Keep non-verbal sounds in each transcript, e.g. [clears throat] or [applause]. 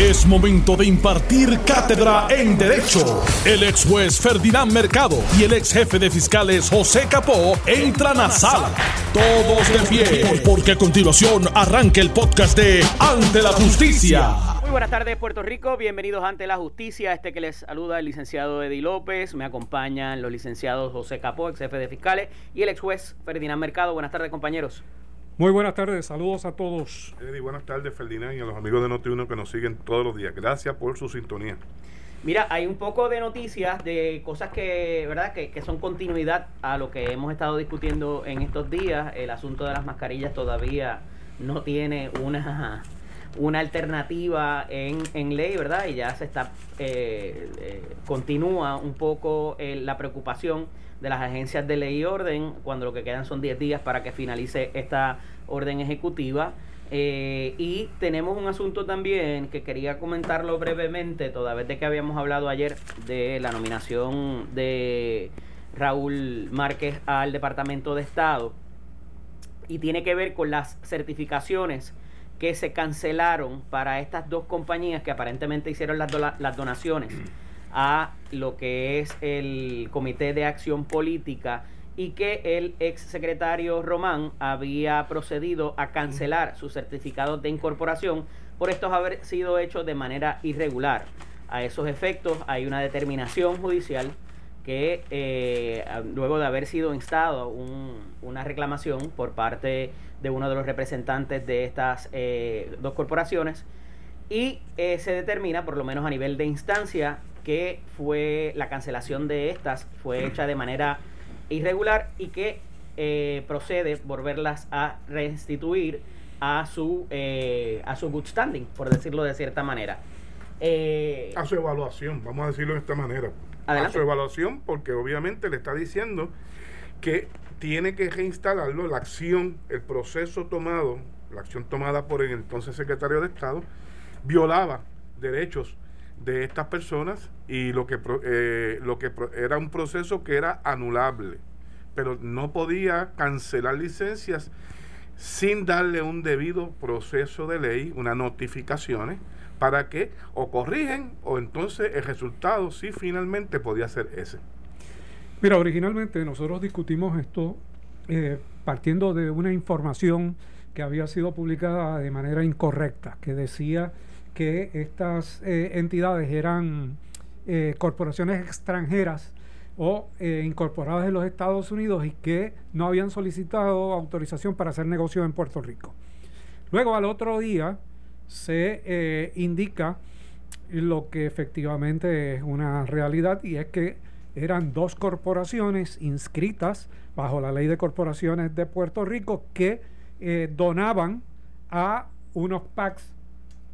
Es momento de impartir cátedra en Derecho. El ex juez Ferdinand Mercado y el ex jefe de fiscales José Capó entran a sala. Todos de pie, porque a continuación arranca el podcast de Ante la Justicia. Muy buenas tardes, Puerto Rico. Bienvenidos ante la justicia. Este que les saluda el licenciado Eddie López. Me acompañan los licenciados José Capó, ex jefe de fiscales, y el ex juez Ferdinand Mercado. Buenas tardes, compañeros. Muy buenas tardes, saludos a todos. Eddie, buenas tardes, Ferdinand, y a los amigos de Noti1 que nos siguen todos los días. Gracias por su sintonía. Mira, hay un poco de noticias de cosas que, ¿verdad? Que, que, son continuidad a lo que hemos estado discutiendo en estos días. El asunto de las mascarillas todavía no tiene una, una alternativa en, en ley, ¿verdad? Y ya se está, eh, eh, continúa un poco eh, la preocupación de las agencias de ley y orden cuando lo que quedan son 10 días para que finalice esta orden ejecutiva. Eh, y tenemos un asunto también que quería comentarlo brevemente, toda vez de que habíamos hablado ayer de la nominación de Raúl Márquez al Departamento de Estado. Y tiene que ver con las certificaciones que se cancelaron para estas dos compañías que aparentemente hicieron las, do las donaciones a lo que es el Comité de Acción Política y que el ex secretario Román había procedido a cancelar sus certificados de incorporación por estos haber sido hechos de manera irregular. A esos efectos hay una determinación judicial que eh, luego de haber sido instado un, una reclamación por parte de uno de los representantes de estas eh, dos corporaciones y eh, se determina, por lo menos a nivel de instancia, que fue la cancelación de estas fue hecha de manera irregular y que eh, procede volverlas a restituir a su eh, a su good standing, por decirlo de cierta manera. Eh, a su evaluación, vamos a decirlo de esta manera. Adelante. A su evaluación, porque obviamente le está diciendo que tiene que reinstalarlo, la acción, el proceso tomado, la acción tomada por el entonces secretario de Estado, violaba derechos de estas personas y lo que eh, lo que era un proceso que era anulable pero no podía cancelar licencias sin darle un debido proceso de ley unas notificaciones para que o corrigen o entonces el resultado sí finalmente podía ser ese. Mira originalmente nosotros discutimos esto eh, partiendo de una información que había sido publicada de manera incorrecta que decía que estas eh, entidades eran eh, corporaciones extranjeras o eh, incorporadas en los Estados Unidos y que no habían solicitado autorización para hacer negocios en Puerto Rico. Luego al otro día se indica lo que efectivamente es una realidad y es que eran dos corporaciones inscritas bajo la ley de corporaciones de Puerto Rico que donaban a unos PACs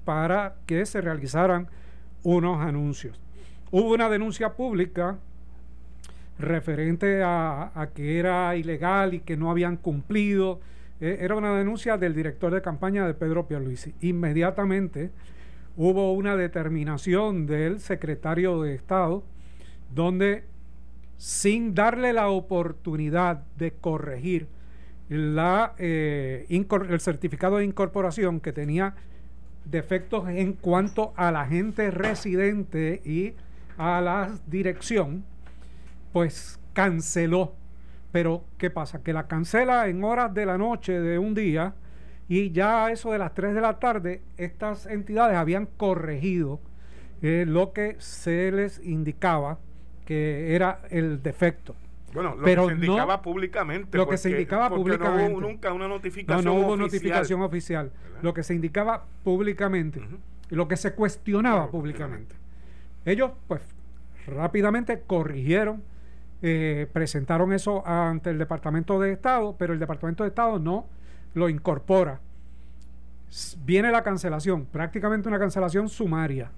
para que se realizaran unos anuncios. Hubo una denuncia pública referente a, que era ilegal y que no habían cumplido. Eh, era una denuncia del director de campaña de Pedro Pierluisi. Inmediatamente hubo una determinación del secretario de Estado donde sin darle la oportunidad de corregir eh, el certificado de incorporación que tenía defectos en cuanto a la gente residente y a la dirección, pues canceló. Pero, ¿qué pasa? Que la cancela en horas de la noche de un día y ya a eso de las 3 de la tarde, estas entidades habían corregido eh, lo que se les indicaba que era el defecto. Bueno, lo pero que se indicaba públicamente. Lo que se indicaba públicamente. No hubo nunca una notificación No, no hubo oficial. notificación oficial. Lo que se indicaba públicamente. Uh -huh. Lo que se cuestionaba claro, públicamente. Ellos, pues, rápidamente corrigieron, eh, presentaron eso ante el Departamento de Estado, pero el Departamento de Estado no lo incorpora. Viene la cancelación, prácticamente una cancelación sumaria.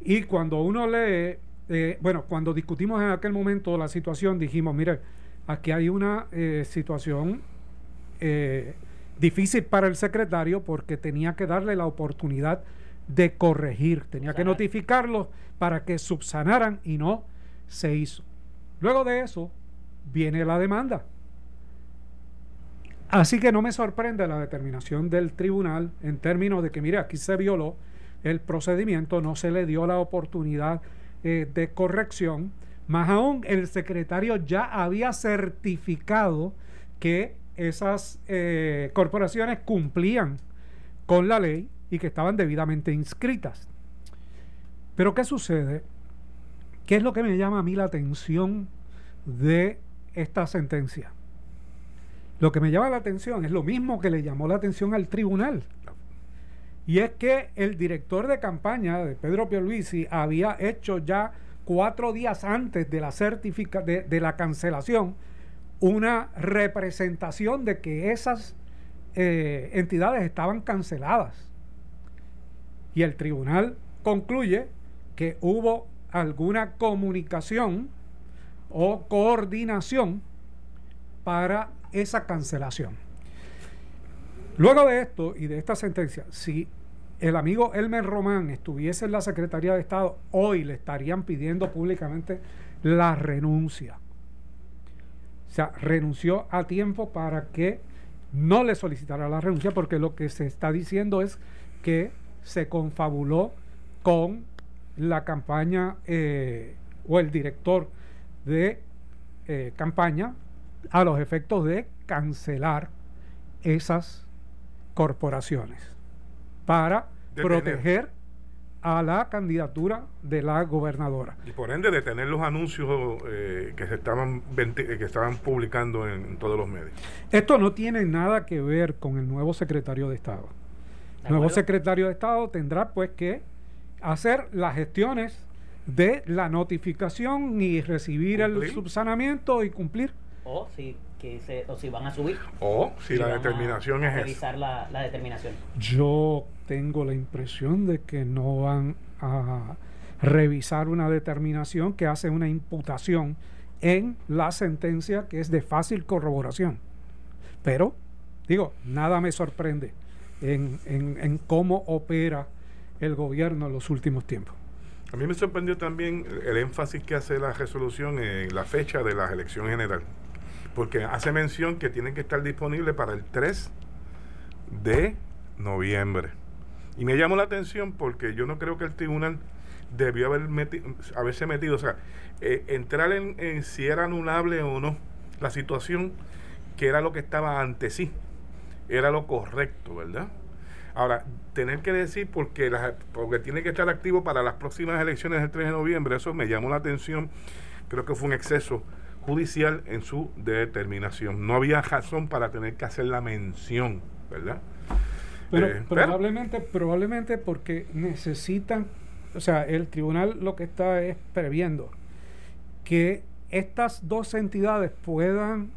Y cuando uno lee eh, bueno, cuando discutimos en aquel momento la situación, dijimos, mire, aquí hay una eh, situación eh, difícil para el secretario porque tenía que darle la oportunidad de corregir, tenía que notificarlos para que subsanaran y no se hizo. Luego de eso viene la demanda. Así que no me sorprende la determinación del tribunal en términos de que, mire, aquí se violó el procedimiento, no se le dio la oportunidad eh, de corrección. Más aún, el secretario ya había certificado que esas eh, corporaciones cumplían con la ley y que estaban debidamente inscritas. Pero ¿qué sucede? ¿Qué es lo que me llama a mí la atención de esta sentencia? Lo que me llama la atención es lo mismo que le llamó la atención al tribunal. Y es que el director de campaña de Pedro Pierluisi había hecho ya cuatro días antes de la certifica de, la cancelación una representación de que esas eh, entidades estaban canceladas. Y el tribunal concluye que hubo alguna comunicación o coordinación para esa cancelación. Luego de esto y de esta sentencia, si el amigo Elmer Román estuviese en la Secretaría de Estado, hoy le estarían pidiendo públicamente la renuncia. O sea, renunció a tiempo para que no le solicitara la renuncia, porque lo que se está diciendo es que se confabuló con la campaña eh, o el director de eh, campaña a los efectos de cancelar esas corporaciones para proteger a la candidatura de la gobernadora. Y por ende detener los anuncios eh, que se estaban que estaban publicando en, todos los medios. Esto no tiene nada que ver con el nuevo secretario de Estado. El nuevo secretario de Estado tendrá pues que hacer las gestiones de la notificación y recibir el subsanamiento y cumplir. O si, que se, o si van a subir. O si, la determinación es revisar la, la determinación. Yo tengo la impresión de que no van a revisar una determinación que hace una imputación en la sentencia que es de fácil corroboración. Pero, digo, nada me sorprende en, en, cómo opera el gobierno en los últimos tiempos. A mí me sorprendió también el énfasis que hace la resolución en la fecha de la elección general, porque hace mención que tienen que estar disponibles para el 3 de noviembre. Y me llamó la atención porque yo no creo que el tribunal debió haber haberse metido, o sea, eh, entrar en, si era anulable o no la situación, que era lo que estaba ante sí, era lo correcto, ¿verdad? Ahora, tener que decir porque, porque tiene que estar activo para las próximas elecciones del 3 de noviembre, eso me llamó la atención, creo que fue un exceso judicial en su determinación. No había razón para tener que hacer la mención, ¿verdad? Pero eh, probablemente, probablemente porque necesitan, o sea, el tribunal lo que está es previendo que estas dos entidades puedan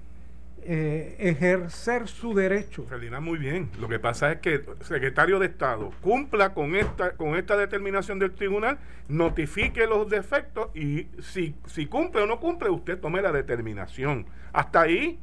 eh, ejercer su derecho. Ferdinand, muy bien. Lo que pasa es que el secretario de Estado cumpla con esta, con esta determinación del tribunal, notifique los defectos y si, si cumple o no cumple, usted tome la determinación. Hasta ahí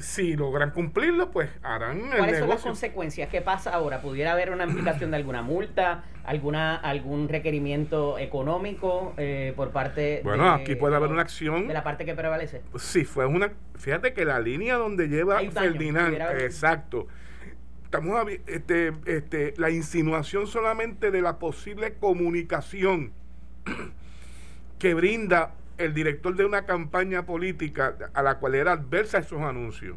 si logran cumplirlo, pues harán el ¿Cuáles son las consecuencias? ¿Qué pasa ahora? ¿Pudiera haber una implicación de alguna multa, alguna algún requerimiento económico eh, por parte Bueno, aquí puede haber una acción de la parte que prevalece. Sí, fue una fíjate que la línea donde lleva Ferdinand, exacto. Estamos este, este, la insinuación solamente de la posible comunicación [clears throat] que brinda el director de una campaña política a la cual era adversa esos anuncios,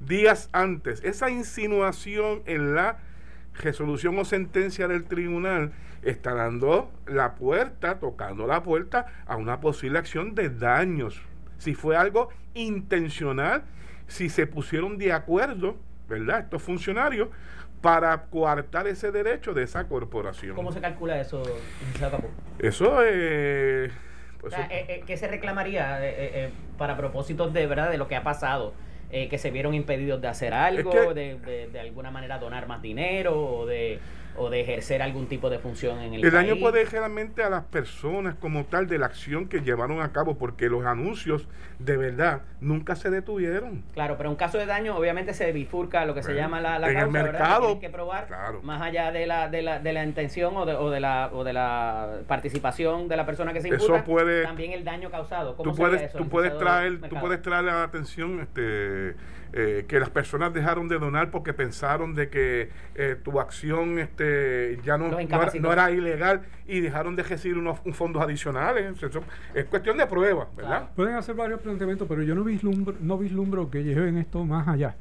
días antes, esa insinuación en la resolución o sentencia del tribunal está dando la puerta, tocando la puerta a una posible acción de daños. Si fue algo intencional, si se pusieron de acuerdo, ¿verdad? Estos funcionarios para coartar ese derecho de esa corporación. ¿Cómo se calcula eso, Eso es... Pues eh, eh, ¿Qué se reclamaría eh, para propósitos de verdad de lo que ha pasado? que se vieron impedidos de hacer algo, de, de, de, alguna manera donar más dinero o de o de ejercer algún tipo de función en el, el daño puede ir realmente a las personas como tal de la acción que llevaron a cabo, porque los anuncios de verdad nunca se detuvieron. Claro, pero en caso de daño obviamente se bifurca lo que se llama la, la en el mercado, hay que probar más allá de la, de la, de la intención o de, o de la o de la participación de la persona que se imputa, eso puede, también el daño causado. tú puedes, tú puedes traer, tú puedes traer la atención este eh, que las personas dejaron de donar porque pensaron de que eh, tu acción este eh, ya no, era, incapacitó. no era ilegal y dejaron de recibir unos, un fondos adicionales. Eso es cuestión de prueba, ¿verdad? Claro. Pueden hacer varios planteamientos, pero yo no vislumbro, no vislumbro que lleven esto más allá.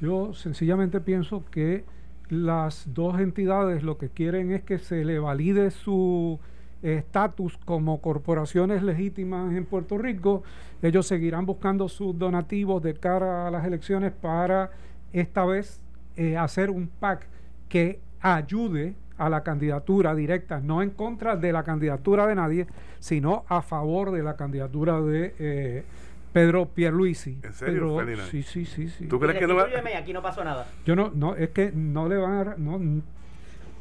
Yo sencillamente pienso que las dos entidades lo que quieren es que se le valide su estatus como corporaciones legítimas en Puerto Rico. Ellos seguirán buscando sus donativos de cara a las elecciones para esta vez eh, hacer un PAC que ayude a la candidatura directa, no en contra de la candidatura de nadie, sino a favor de la candidatura de eh, Pedro Pierluisi. ¿En serio, Pedro- sí, sí, sí, sí. ¿Tú crees que no va- aquí no pasó nada. Yo no, no, es que no le van a, no,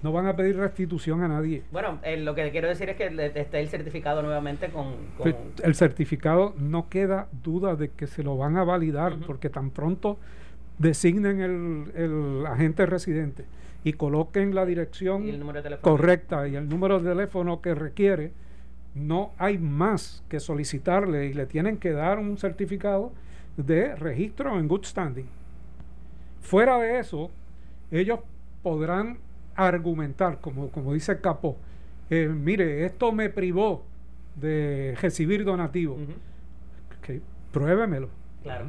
no van a pedir restitución a nadie. Bueno, eh, lo que quiero decir es que le- esté el certificado nuevamente con... con- Pues, El certificado no queda duda de que se lo van a validar, Ujú. porque tan pronto designen el, el agente residente y coloquen la dirección Y correcta y el número de teléfono que requiere, no hay más que solicitarle y le tienen que dar un certificado de registro en good standing. Fuera de eso, ellos podrán argumentar, como, como dice Capó, eh, mire, esto me privó de recibir Ok, pruébemelo. Claro.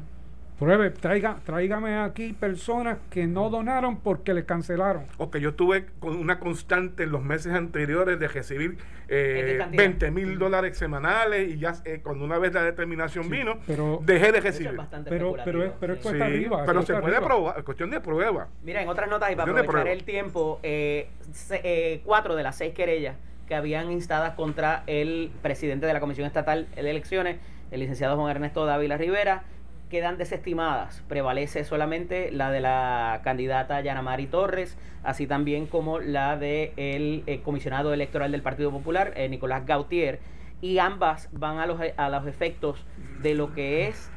Pruebe, traiga, tráigame aquí personas que no donaron porque le cancelaron. O que yo tuve con una constante en los meses anteriores de recibir eh, ¿En qué cantidad? 20 mil dólares semanales y ya eh, cuando una vez la determinación Sí, vino, pero- dejé de es recibir. Pero- pero es- pero es sí. cuesta Sí, arriba, pero se puede arriba. probar, es cuestión de prueba. Mira, en otras notas y para aprovechar el tiempo, eh, se- eh, cuatro de las seis querellas que habían instadas contra el presidente de la Comisión Estatal de Elecciones, el licenciado Juan Ernesto Dávila Rivera, quedan desestimadas. Prevalece solamente la de la candidata Yanamari Torres, así también como la del el, eh, comisionado electoral del Partido Popular, eh, Nicolás Gautier, y ambas van a los, a los efectos de lo que es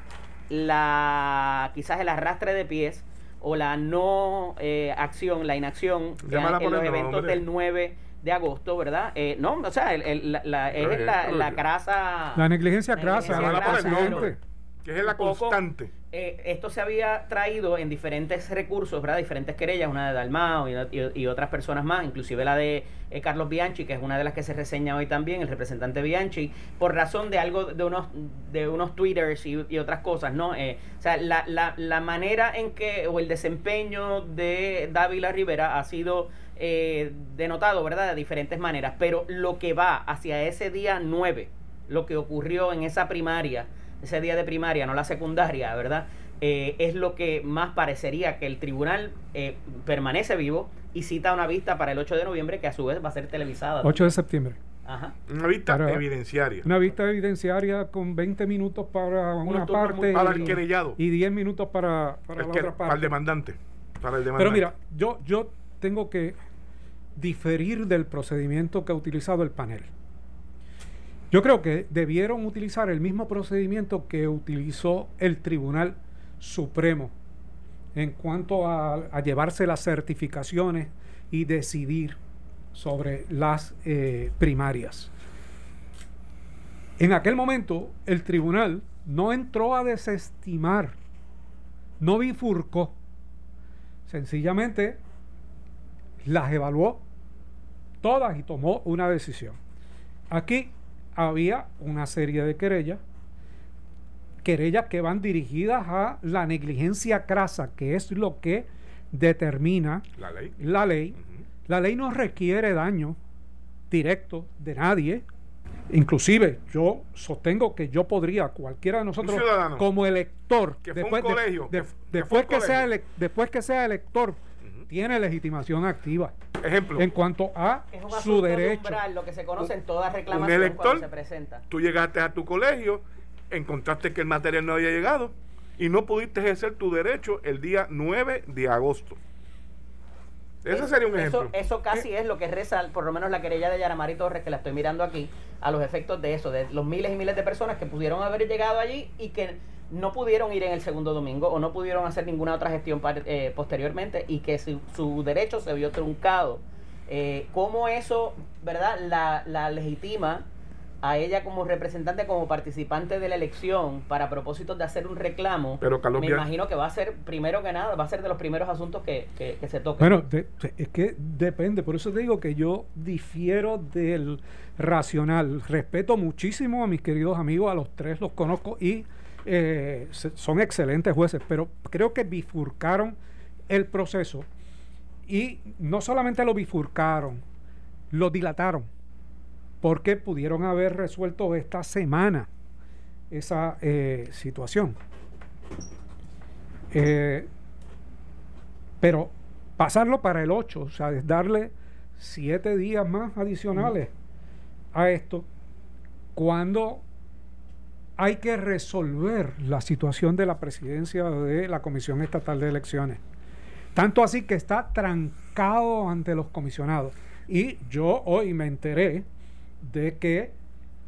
la quizás el arrastre de pies o la no eh, acción, la inacción ya Llámala en los eventos del 9 de agosto, ¿verdad? Eh, no, o sea, el- el- la, la- es la, la grasa... La negligencia crasa, negligencia Llámala por el crasa, que es la Un poco, constante. eh, esto se había traído en diferentes recursos, ¿verdad? Diferentes querellas, una de Dalmao y, y- y otras personas más, inclusive la de eh, Carlos Bianchi, que es una de las que se reseña hoy también, el representante Bianchi, por razón de algo, de unos, de unos twitters y, y otras cosas, ¿no? Eh, o sea, la, la, la manera en que, o el desempeño de Dávila Rivera ha sido eh, denotado, ¿verdad? De diferentes maneras, pero lo que va hacia ese día 9, lo que ocurrió en esa primaria, ese día de primaria, no la secundaria, ¿verdad? Eh, es lo que más parecería que el tribunal eh, permanece vivo y cita una vista para el 8 de noviembre que a su vez va a ser televisada. 8 de septiembre. Ajá. Una vista Para- evidenciaria. Una vista evidenciaria con 20 minutos para una parte muy- para el y, querellado. y 10 minutos para, para El la que- otra para el parte. demandante. Para el demandante. Pero mira, yo, yo tengo que diferir del procedimiento que ha utilizado el panel. Yo creo que debieron utilizar el mismo procedimiento que utilizó el Tribunal Supremo en cuanto a, llevarse las certificaciones y decidir sobre las eh, primarias. En aquel momento, el tribunal no entró a desestimar, no bifurcó, sencillamente las evaluó todas y tomó una decisión. Aquí había una serie de querellas, querellas que van dirigidas a la negligencia crasa, que es lo que determina La ley. la ley. Ujú. La ley no requiere daño directo de nadie. Inclusive yo sostengo que yo podría, cualquiera de nosotros, como elector, Que fue un después, de- colegio, de- que- después sea colegio. ele- después que sea elector. Tiene legitimación activa Ejemplo, en cuanto a Es un su asunto de derecho. umbral, lo que se conoce en toda un reclamación elector, cuando se presenta. tú llegaste a tu colegio, encontraste que el material no había llegado y no pudiste ejercer tu derecho el día 9 de agosto. Ese Es- sería un eso- ejemplo. Eso, casi es lo que reza, por lo menos la querella de Yaramari Torres, que la estoy mirando aquí, a los efectos de eso, de los miles y miles de personas que pudieron haber llegado allí y que no pudieron ir en el segundo domingo o no pudieron hacer ninguna otra gestión par- eh, posteriormente y que su, su derecho se vio truncado. Eh, ¿Cómo eso, verdad, la, la legitima a ella como representante, como participante de la elección, para propósitos de hacer un reclamo, Pero Carlos me imagino que va a ser, primero que nada, va a ser de los primeros asuntos que, que, que se toquen. Bueno, de- de- es que depende, por eso te digo que yo difiero del racional. Respeto muchísimo a mis queridos amigos, a los tres los conozco y eh, son excelentes jueces, pero creo que bifurcaron el proceso y no solamente lo bifurcaron, lo dilataron, porque pudieron haber resuelto esta semana esa eh, situación. Eh, pero pasarlo para el 8, o sea, es darle siete días más adicionales a esto, cuando hay que resolver la situación de la presidencia de la Comisión Estatal de Elecciones. Tanto así que está trancado ante los comisionados. Y yo hoy me enteré de que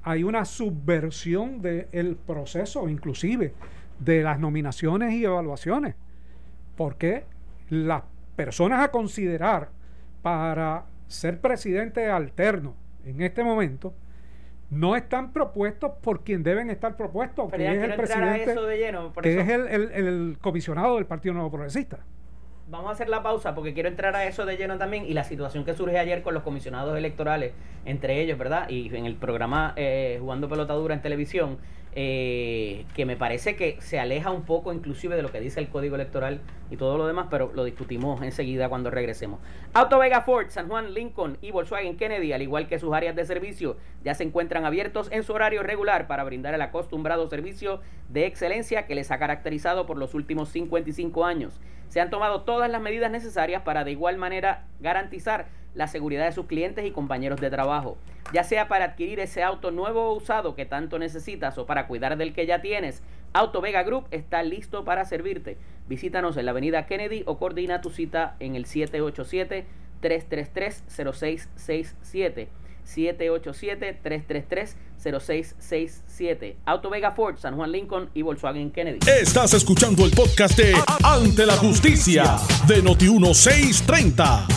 hay una subversión del proceso, inclusive de las nominaciones y evaluaciones, porque las personas a considerar para ser presidente alterno en este momento no están propuestos por quien deben estar propuestos, Pero que es el entrar a presidente, eso de lleno, por que eso- es el, el- el comisionado del Partido Nuevo Progresista. Vamos a hacer la pausa porque quiero entrar a eso de lleno también y la situación que surge ayer con los comisionados electorales, entre ellos, ¿verdad? Y en el programa eh, Jugando Pelotadura en televisión, eh, que me parece que se aleja un poco inclusive de lo que dice el código electoral y todo lo demás, pero lo discutimos enseguida cuando regresemos. Auto Vega Ford, San Juan, Lincoln y Volkswagen Kennedy, al igual que sus áreas de servicio, ya se encuentran abiertos en su horario regular para brindar el acostumbrado servicio de excelencia que les ha caracterizado por los últimos 55 años. Se han tomado todas las medidas necesarias para de igual manera garantizar la seguridad de sus clientes y compañeros de trabajo. Ya sea para adquirir ese auto nuevo o usado que tanto necesitas o para cuidar del que ya tienes, Auto Vega Group está listo para servirte. Visítanos en la avenida Kennedy o coordina tu cita en el 787-333-0667. 787-333-0667. Auto Vega Ford, San Juan Lincoln y Volkswagen Kennedy. Estás escuchando el podcast de Ante la Justicia de Noti1630.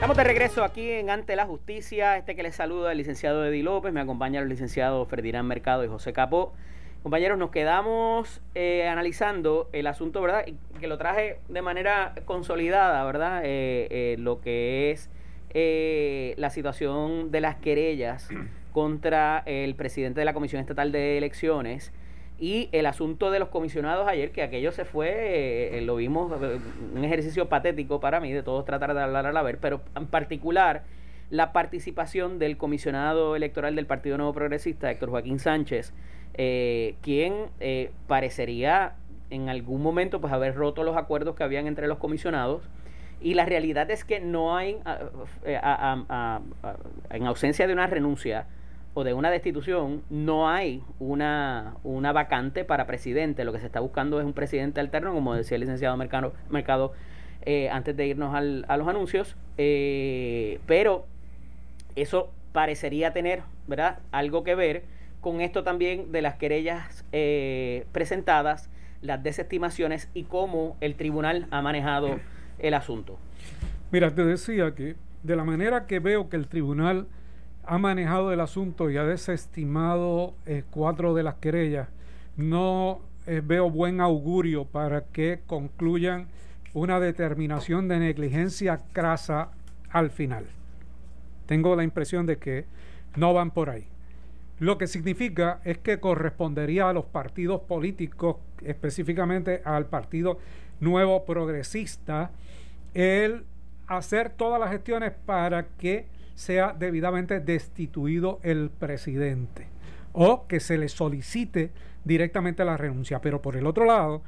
Estamos de regreso aquí en Ante la Justicia. Este que les saluda el licenciado Eddie López, me acompaña el licenciado Ferdinand Mercado y José Capó. Compañeros, nos quedamos eh, analizando el asunto, ¿verdad? Que lo traje de manera consolidada, ¿verdad? Eh, eh, lo que es eh, la situación de las querellas [clears throat] contra el presidente de la Comisión Estatal de Elecciones y el asunto de los comisionados ayer, que aquello se fue, eh, lo vimos, eh, un ejercicio patético para mí de todos tratar de hablar a la ver, pero en particular la participación del comisionado electoral del Partido Nuevo Progresista, Héctor Joaquín Sánchez, eh, quien eh, parecería en algún momento pues haber roto los acuerdos que habían entre los comisionados. Y la realidad es que no hay, a- a- a- a- a- en ausencia de una renuncia o de una destitución, no hay una, una vacante para presidente. Lo que se está buscando es un presidente alterno, como decía el licenciado Mercado, Mercado eh, antes de irnos al- a los anuncios. Eh, pero eso parecería tener, ¿verdad? Algo que ver con esto también de las querellas eh, presentadas, las desestimaciones y cómo el tribunal ha manejado el asunto. Mira, te decía que de la manera que veo que el tribunal ha manejado el asunto y ha desestimado eh, cuatro de las querellas, no eh, veo buen augurio para que concluyan una determinación de negligencia crasa al final. Tengo la impresión de que no van por ahí. Lo que significa es que correspondería a los partidos políticos, específicamente al Partido Nuevo Progresista, el hacer todas las gestiones para que sea debidamente destituido el presidente o que se le solicite directamente la renuncia. Pero por el otro lado,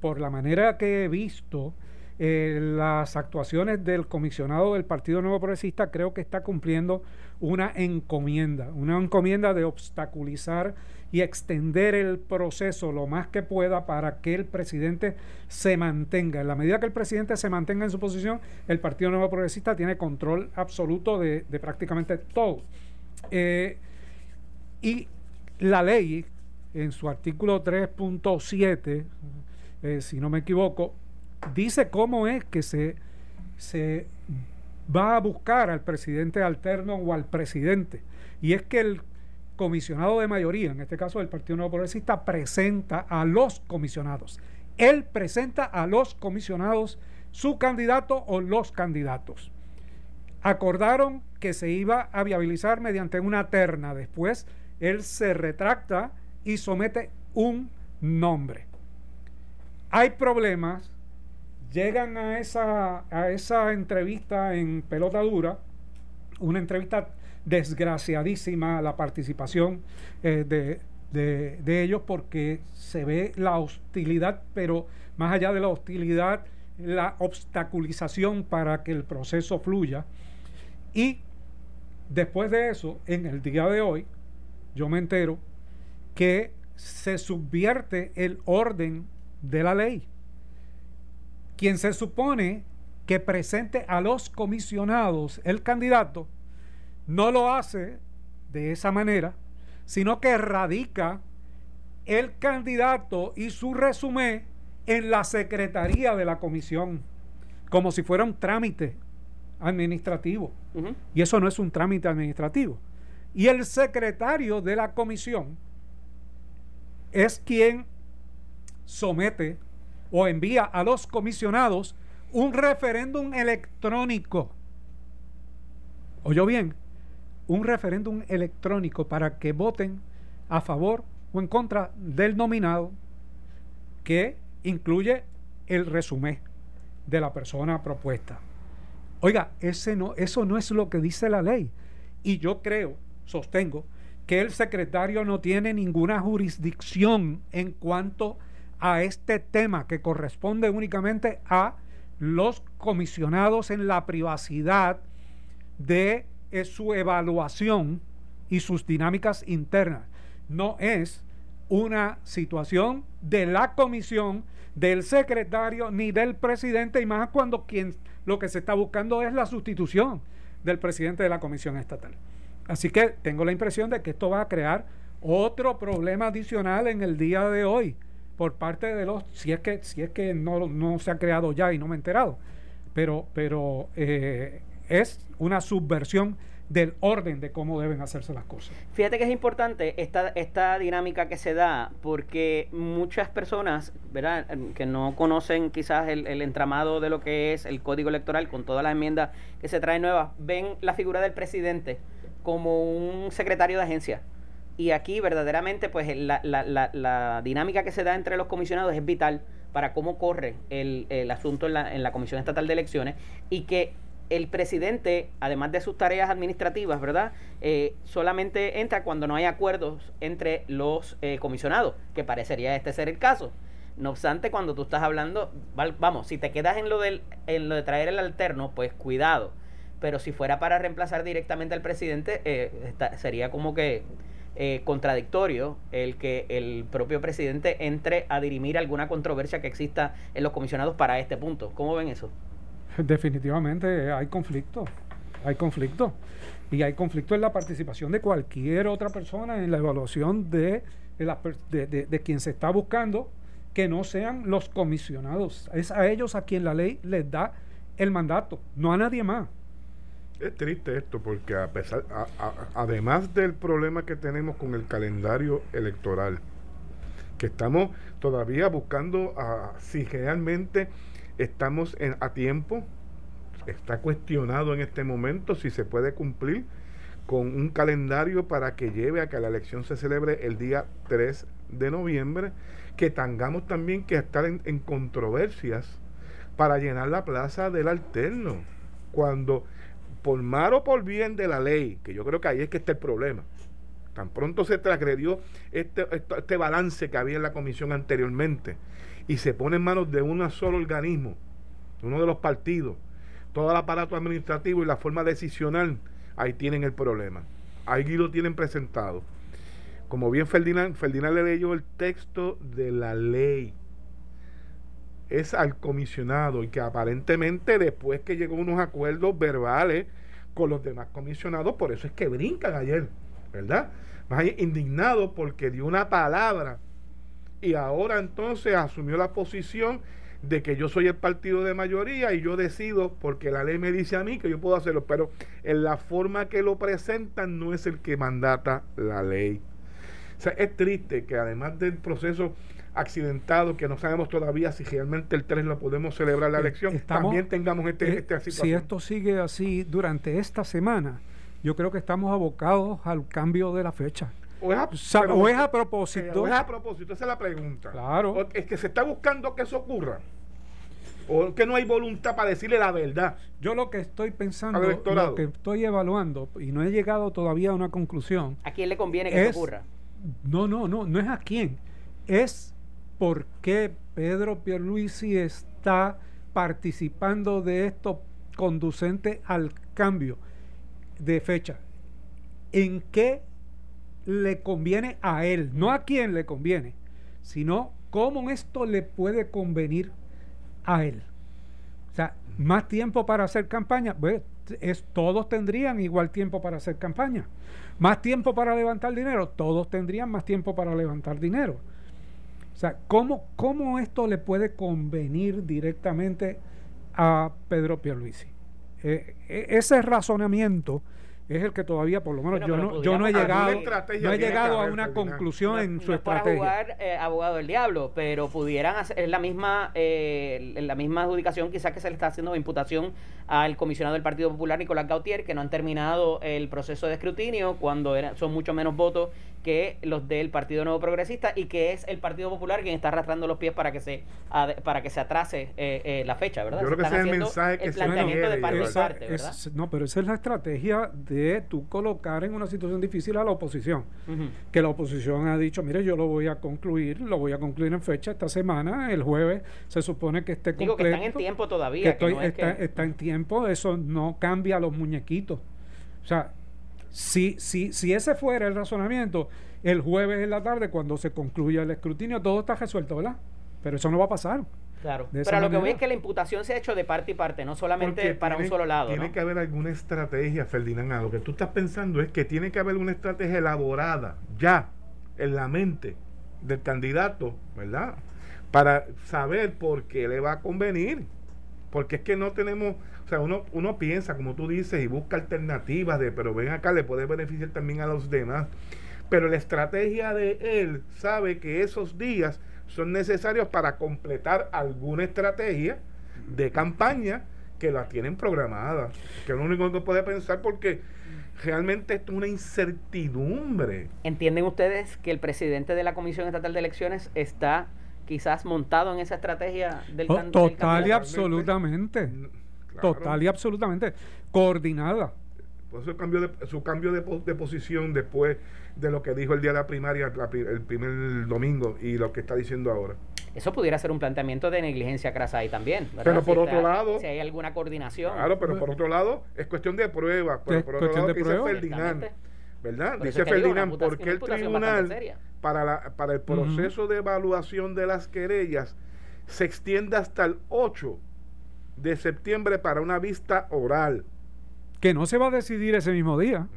por la manera que he visto eh, las actuaciones del comisionado del Partido Nuevo Progresista, creo que está cumpliendo una encomienda, una encomienda de obstaculizar y extender el proceso lo más que pueda para que el presidente se mantenga. En la medida que el presidente se mantenga en su posición, el Partido Nuevo Progresista tiene control absoluto de, prácticamente todo. Eh, y la ley, en su artículo 3.7, eh, si no me equivoco, dice cómo es que se, se va a buscar al presidente alterno o al presidente. Y es que el comisionado de mayoría, en este caso el Partido Nuevo Progresista, presenta a los comisionados. Él presenta a los comisionados su candidato o los candidatos. Acordaron que se iba a viabilizar mediante una terna. Después él se retracta y somete un nombre. Hay problemas, llegan a esa, a esa entrevista en pelota dura, una entrevista desgraciadísima la participación eh, de, de, ellos porque se ve la hostilidad, pero más allá de la hostilidad, la obstaculización para que el proceso fluya. Y después de eso, en el día de hoy, yo me entero que se subvierte el orden de la ley. Quien se supone que presente a los comisionados el candidato, no lo hace de esa manera, sino que radica el candidato y su resumen en la secretaría de la comisión, como si fuera un trámite administrativo. Y eso no es un trámite administrativo. Y el secretario de la comisión es quien somete o envía a los comisionados un referéndum electrónico. ¿Oyó bien? Un referéndum electrónico para que voten a favor o en contra del nominado que incluye el resumen de la persona propuesta. Oiga, ese no, eso no es lo que dice la ley. Y yo creo, sostengo, que el secretario no tiene ninguna jurisdicción en cuanto a este tema que corresponde únicamente a los comisionados en la privacidad de eh, su evaluación y sus dinámicas internas. No es una situación de la comisión, del secretario, ni del presidente, y más cuando quien lo que se está buscando es la sustitución del presidente de la comisión estatal. Así que tengo la impresión de que esto va a crear otro problema adicional en el día de hoy por parte de los, si es que, si es que no, no se ha creado ya y no me he enterado, pero, pero eh, es una subversión del orden de cómo deben hacerse las cosas. Fíjate que es importante esta, esta dinámica que se da porque muchas personas, ¿verdad?, que no conocen quizás el, el, entramado de lo que es el código electoral con todas las enmiendas que se traen nuevas, ven la figura del presidente como un secretario de agencia. Y aquí verdaderamente pues la, la, la, dinámica que se da entre los comisionados es vital para cómo corre el, el asunto en la, en la Comisión Estatal de Elecciones y que el presidente, además de sus tareas administrativas, ¿verdad? Eh, solamente entra cuando no hay acuerdos entre los eh, comisionados, que parecería este ser el caso. No obstante, cuando tú estás hablando, vamos, si te quedas en lo, del, en lo de traer el alterno, pues cuidado pero si fuera para reemplazar directamente al presidente, eh, sería como que eh, contradictorio el que el propio presidente entre a dirimir alguna controversia que exista en los comisionados para este punto. ¿Cómo ven eso? Definitivamente hay conflicto, hay conflicto. Y hay conflicto en la participación de cualquier otra persona en la evaluación de, de, de quien se está buscando que no sean los comisionados. Es a ellos a quien la ley les da el mandato, no a nadie más. Es triste esto porque a pesar, además del problema que tenemos con el calendario electoral, que estamos todavía buscando si realmente estamos en, a tiempo, está cuestionado en este momento si se puede cumplir con un calendario para que lleve a que la elección se celebre el día 3 de noviembre, que tengamos también que estar en, en controversias para llenar la plaza del alterno, cuando por mal o por bien de la ley, que yo creo que ahí es que está el problema. Tan pronto se transgredió este, este, balance que había en la comisión anteriormente y se pone en manos de un solo organismo, uno de los partidos, todo el aparato administrativo y la forma decisional, ahí tienen el problema. Ahí lo tienen presentado. Como bien Ferdinand, Ferdinand le leyó el texto de la ley es al comisionado y que aparentemente después que llegó unos acuerdos verbales con los demás comisionados, por eso es que brincan ayer, ¿verdad? Más indignado porque dio una palabra y ahora entonces asumió la posición de que yo soy el partido de mayoría y yo decido porque la ley me dice a mí que yo puedo hacerlo, pero en la forma que lo presentan no es el que mandata la ley. O sea, es triste que además del proceso accidentado, que no sabemos todavía si realmente el 3 lo podemos celebrar la eh, elección, también tengamos este, eh, esta situación. Si esto sigue así durante esta semana, yo creo que estamos abocados al cambio de la fecha. O es, a, propósito. O es a propósito, esa es la pregunta. Claro. es que se está buscando que eso ocurra. O que no hay voluntad para decirle la verdad. Yo lo que estoy pensando, lo que estoy evaluando, y no he llegado todavía a una conclusión. ¿A quién le conviene que eso ocurra? No, no, no, no es a quién. Es por qué Pedro Pierluisi está participando de esto conducente al cambio de fecha. ¿En qué le conviene a él? No a quién le conviene, sino cómo esto le puede convenir a él. O sea, más tiempo para hacer campaña. Pues, es, todos tendrían igual tiempo para hacer campaña. Más tiempo para levantar dinero. Todos tendrían más tiempo para levantar dinero. O sea, ¿cómo, cómo esto le puede convenir directamente a Pedro Pierluisi? Eh, e, ese razonamiento es el que todavía, por lo menos, yo, no, yo no he llegado, no he llegado a una conclusión en su estrategia. Para eh, abogado del diablo, pero pudieran hacer la misma, eh, la misma adjudicación quizás que se le está haciendo imputación al comisionado del Partido Popular, Nicolás Gautier, que no han terminado el proceso de escrutinio cuando son mucho menos votos que los del Partido Nuevo Progresista y que es el Partido Popular quien está arrastrando los pies para que se para que se atrase eh, eh, la fecha, ¿verdad? Yo creo que ese es el mensaje que se de parte ¿verdad? no, pero esa es la estrategia de tú colocar en una situación difícil a la oposición. Que la oposición ha dicho, mire, yo lo voy a concluir, lo voy a concluir en fecha esta semana, el jueves se supone que esté completo. Digo que están en tiempo todavía. está en tiempo, eso no cambia los muñequitos. O sea, si, si, si ese fuera el razonamiento, el jueves en la tarde, cuando se concluya el escrutinio, todo está resuelto, ¿verdad? Pero eso no va a pasar. Claro. Pero lo que voy es que la imputación se ha hecho de parte y parte, no solamente para un solo lado. Tiene que haber alguna estrategia, Ferdinand. Lo que tú estás pensando es que tiene que haber una estrategia elaborada ya en la mente del candidato, ¿verdad? Para saber por qué le va a convenir. Porque es que no tenemos o sea, uno, uno piensa, como tú dices, y busca alternativas de, pero ven acá, le puede beneficiar también a los demás. Pero la estrategia de él sabe que esos días son necesarios para completar alguna estrategia de campaña que la tienen programada. Que es lo único que puede pensar porque realmente es una incertidumbre. ¿Entienden ustedes que el presidente de la Comisión Estatal de Elecciones está quizás montado en esa estrategia del, oh, Total y absolutamente. Total y absolutamente coordinada. Por eso cambio de, su cambio de, posición después de lo que dijo el día de la primaria, el primer domingo, y lo que está diciendo ahora. Eso pudiera ser un planteamiento de negligencia crasa ahí también. Pero por otro lado. Si hay alguna coordinación. Claro, pero por otro lado, es cuestión de prueba. Pero por otro lado, dice Ferdinand. ¿Verdad? dice Ferdinand, porque el tribunal, para, la, para el proceso de evaluación de las querellas, se extiende hasta el 8 de septiembre para una vista oral. Que no se va a decidir ese mismo día.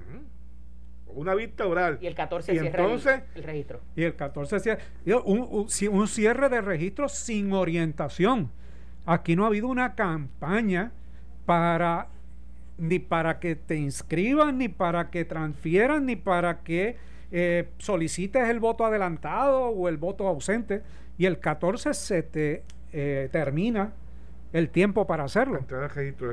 Una vista oral. Y el 14 y entonces, el, registro. Y el 14 cierra. Un, un, cierre de registro sin orientación. Aquí no ha habido una campaña para ni para que te inscriban, ni para que transfieran, ni para que eh, solicites el voto adelantado o el voto ausente. Y el 14 se te eh, termina el tiempo para hacerlo.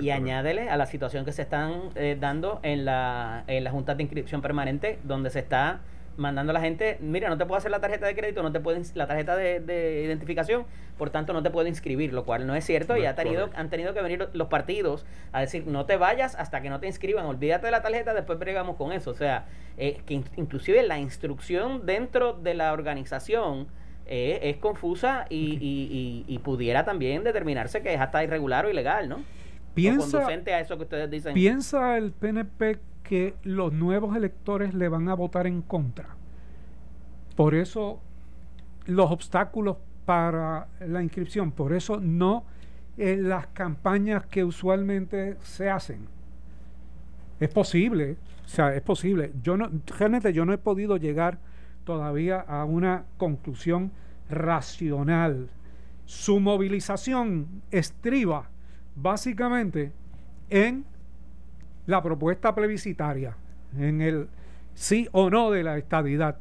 Y añádele a la situación que se están eh, dando en la, en la Junta de Inscripción Permanente, donde se está mandando a la gente, mira, no te puedo hacer la tarjeta de crédito, no te pueden la tarjeta de, identificación, por tanto no te puedo inscribir, lo cual no es cierto y ha tenido, han tenido que venir los partidos a decir, no te vayas hasta que no te inscriban, olvídate de la tarjeta, después bregamos con eso. O sea, eh, que inclusive la instrucción dentro de la organización eh, es confusa y, y, pudiera también determinarse que es hasta irregular o ilegal, ¿no? Piensa, a eso que ustedes dicen. ¿Piensa el PNP que los nuevos electores le van a votar en contra? Por eso los obstáculos para la inscripción, por eso no en las campañas que usualmente se hacen. Es posible, o sea, es posible. Yo no, realmente yo no he podido llegar todavía a una conclusión racional su movilización estriba básicamente en la propuesta plebiscitaria, en el sí o no de la estadidad.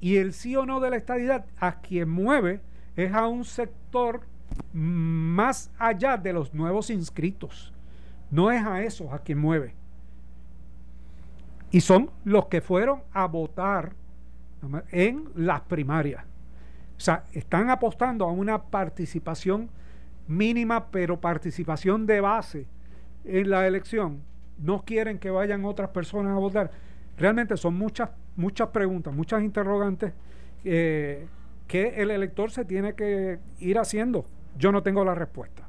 Y el sí o no de la estadidad a quien mueve es a un sector más allá de los nuevos inscritos. No es a esos a quien mueve. Y son los que fueron a votar en las primarias. O sea, están apostando a una participación mínima, pero participación de base en la elección. No quieren que vayan otras personas a votar. Realmente son muchas, muchas preguntas, muchas interrogantes eh, que el elector se tiene que ir haciendo. Yo no tengo la respuesta